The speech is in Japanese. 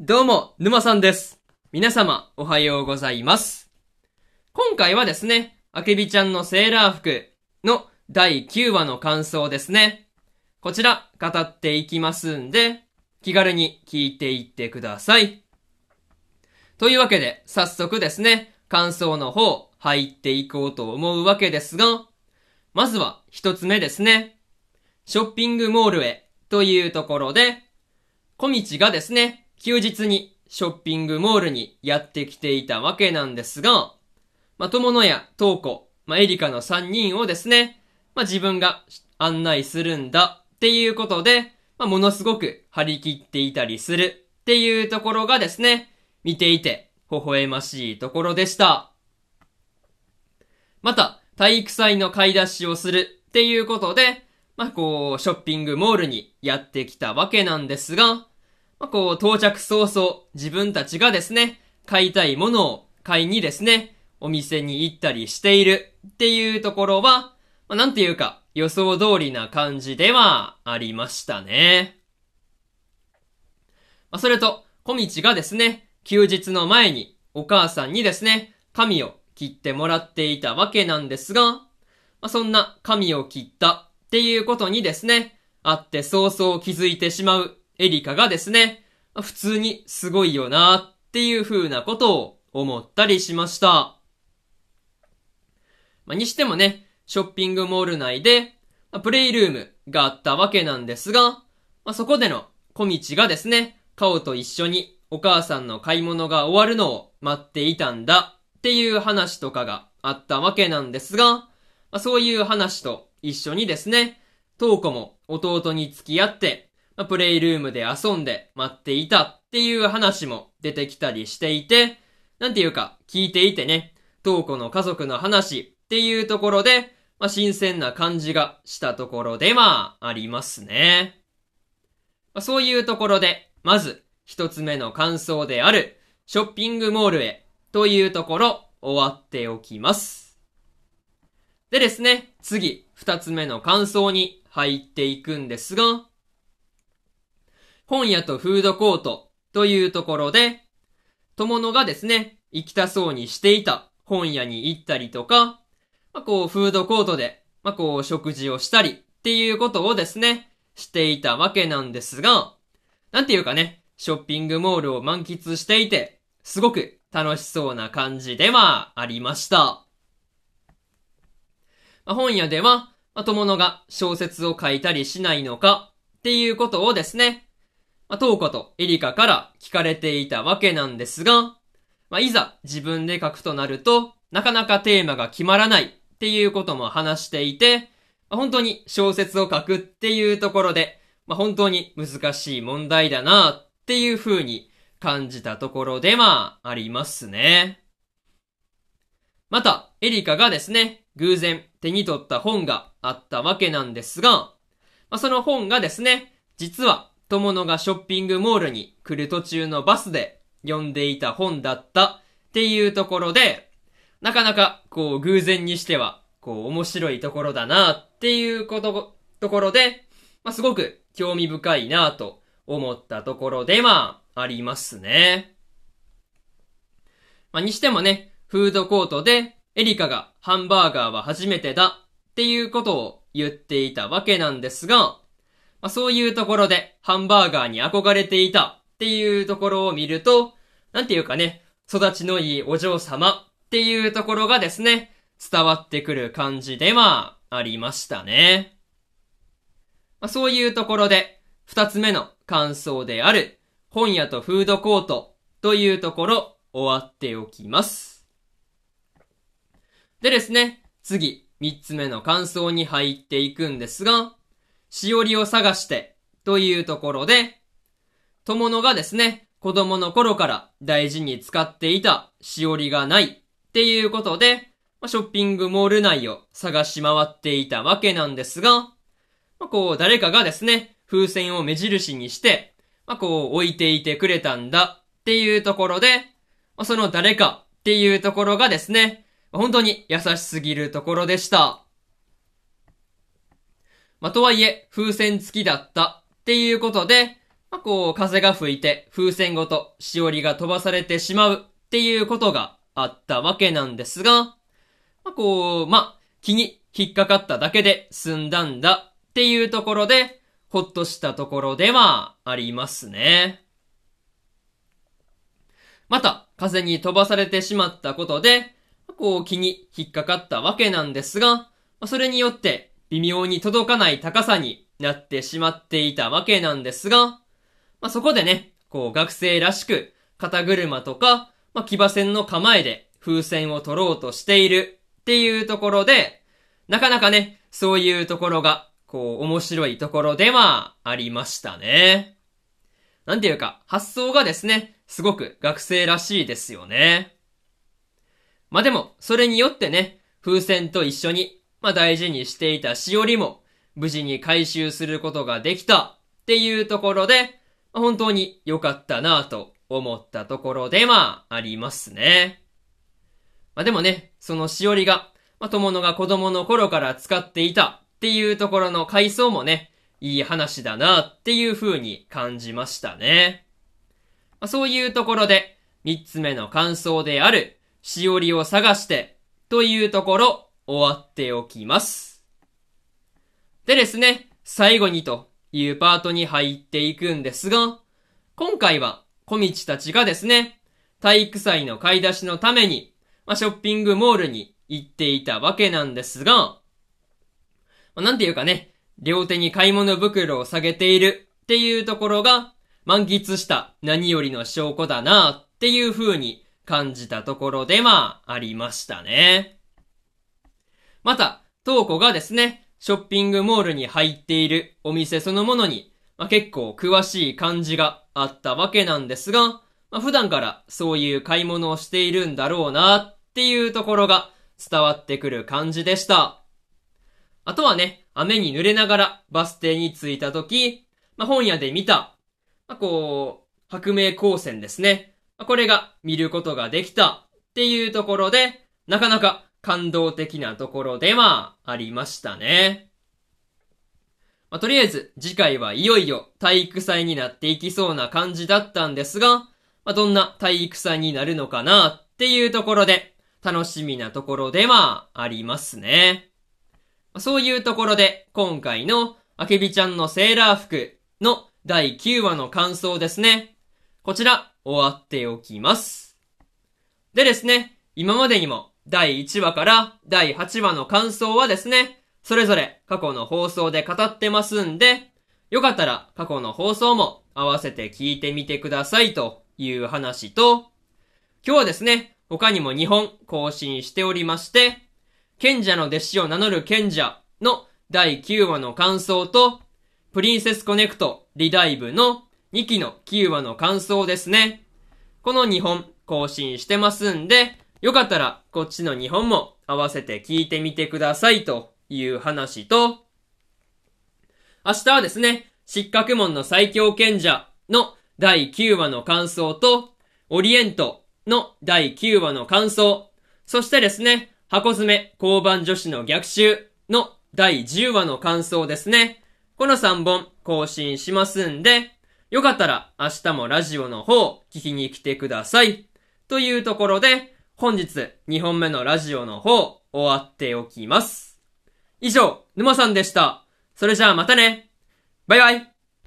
どうも、沼さんです。皆様、おはようございます。今回はですね、あけびちゃんのセーラー服の第9話の感想ですね。こちら、語っていきますんで、気軽に聞いていってください。というわけで、早速ですね、感想の方、入っていこうと思うわけですが、まずは一つ目ですね。ショッピングモールへというところで、小道がですね、休日にショッピングモールにやってきていたわけなんですが、まあ、友野や東子、まあ、エリカの3人をですね、まあ、自分が案内するんだっていうことで、まあ、ものすごく張り切っていたりするっていうところがですね、見ていて微笑ましいところでした。また、体育祭の買い出しをするっていうことで、まあ、こう、ショッピングモールにやってきたわけなんですが、まあ、こう、到着早々、自分たちがですね、買いたいものを買いにですね、お店に行ったりしているっていうところは、まあ、なんていうか、予想通りな感じではありましたね。まあ、それと、小道がですね、休日の前にお母さんにですね、髪を切ってもらっていたわけなんですが、まあ、そんな髪を切ったっていうことにですね、あって早々気づいてしまうエリカがですね、普通にすごいよなっていう風なことを思ったりしました。まあ、にしてもね、ショッピングモール内で、まプレイルームがあったわけなんですが、まあ、そこでの小道がですね、カオと一緒にお母さんの買い物が終わるのを待っていたんだっていう話とかがあったわけなんですが、まあ、そういう話と一緒にですね、トーコも弟に付き合って、プレイルームで遊んで待っていたっていう話も出てきたりしていて、なんていうか聞いていてね、トーコの家族の話っていうところで、まあ、新鮮な感じがしたところではありますね。まあ、そういうところで、まず一つ目の感想である、ショッピングモールへというところ終わっておきます。でですね、次、二つ目の感想に入っていくんですが、本屋とフードコートというところで、友野がですね、行きたそうにしていた本屋に行ったりとか、まあ、こう、フードコートで、まあ、こう、食事をしたりっていうことをですね、していたわけなんですが、なんていうかね、ショッピングモールを満喫していて、すごく楽しそうな感じではありました。まあ、本屋では、まあ、友野が小説を書いたりしないのかっていうことをですね、まあ、トーコとエリカから聞かれていたわけなんですが、まあ、いざ自分で書くとなると、なかなかテーマが決まらないっていうことも話していて、まあ、本当に小説を書くっていうところで、まあ、本当に難しい問題だなっていう風に感じたところではありますね。また、エリカがですね、偶然手に取った本があったわけなんですが、まあ、その本がですね、実は友野がショッピングモールに来る途中のバスで読んでいた本だったっていうところで、なかなかこう偶然にしてはこう面白いところだなっていうこと、ところで、まあ、すごく興味深いなと思ったところではありますね。まあ、にしてもね、フードコートでエリカがハンバーガーは初めてだっていうことを言っていたわけなんですが、まあ、そういうところでハンバーガーに憧れていたっていうところを見ると、なんていうかね、育ちのいいお嬢様っていうところがですね、伝わってくる感じではありましたね。まあ、そういうところで、二つ目の感想である、本屋とフードコートというところ、終わっておきます。でですね、次、三つ目の感想に入っていくんですが、しおりを探してというところで、友野がですね、子供の頃から大事に使っていたしおりがないっていうことで、ショッピングモール内を探し回っていたわけなんですが、まあ、こう、誰かがですね、風船を目印にして、まあ、こう、置いていてくれたんだっていうところで、まあ、その誰かっていうところがですね、本当に優しすぎるところでした。まあ、とはいえ、風船付きだったっていうことで、まあ、こう、風が吹いて風船ごとしおりが飛ばされてしまうっていうことがあったわけなんですが、まあ、こう、まあ、木に引っかかっただけで済んだんだっていうところで、ほっとしたところではありますね。また、風に飛ばされてしまったことで、こう木に引っかかったわけなんですが、それによって微妙に届かない高さになってしまっていたわけなんですが、まあ、そこでね、こう学生らしく肩車とか、まあ、騎馬戦の構えで風船を取ろうとしているっていうところで、なかなかね、そういうところが、こう面白いところではありましたね。なんていうか、発想がですね、すごく学生らしいですよね。まあでも、それによってね、風船と一緒に、まあ大事にしていたしおりも、無事に回収することができたっていうところで、本当に良かったなぁと思ったところではありますね。まあでもね、そのしおりが、まあ友のが子供の頃から使っていたっていうところの回想もね、いい話だなっていう風に感じましたね。まあ、そういうところで、三つ目の感想である、しおりを探して、というところ、終わっておきます。でですね、最後にというパートに入っていくんですが、今回は小道たちがですね、体育祭の買い出しのために、まあ、ショッピングモールに行っていたわけなんですが、まあ、なんていうかね、両手に買い物袋を下げているっていうところが、満喫した何よりの証拠だなっていう風に感じたところではありましたね。また、トーコがですね、ショッピングモールに入っているお店そのものに、まあ、結構詳しい感じがあったわけなんですが、まあ、普段からそういう買い物をしているんだろうなっていうところが伝わってくる感じでした。あとはね、雨に濡れながらバス停に着いた時、まあ、本屋で見たまあ、こう、白明光線ですね。これが見ることができたっていうところで、なかなか感動的なところではありましたね。まあ、とりあえず次回はいよいよ体育祭になっていきそうな感じだったんですが、まあ、どんな体育祭になるのかなっていうところで楽しみなところではありますね。そういうところで今回のあけびちゃんのセーラー服の第9話の感想ですね。こちら、終わっておきます。でですね、今までにも第1話から第8話の感想はですね、それぞれ過去の放送で語ってますんで、よかったら過去の放送も合わせて聞いてみてくださいという話と、今日はですね、他にも2本更新しておりまして、賢者の弟子を名乗る賢者の第9話の感想と、プリンセスコネクトリダイブの2期の9話の感想ですね。この2本更新してますんで、よかったらこっちの2本も合わせて聞いてみてくださいという話と、明日はですね、失格門の最強賢者の第9話の感想と、オリエントの第9話の感想、そしてですね、箱詰め交番女子の逆襲の第10話の感想ですね。この3本更新しますんで、よかったら明日もラジオの方聞きに来てください。というところで、本日2本目のラジオの方終わっておきます。以上、沼さんでした。それじゃあまたね。バイバイ。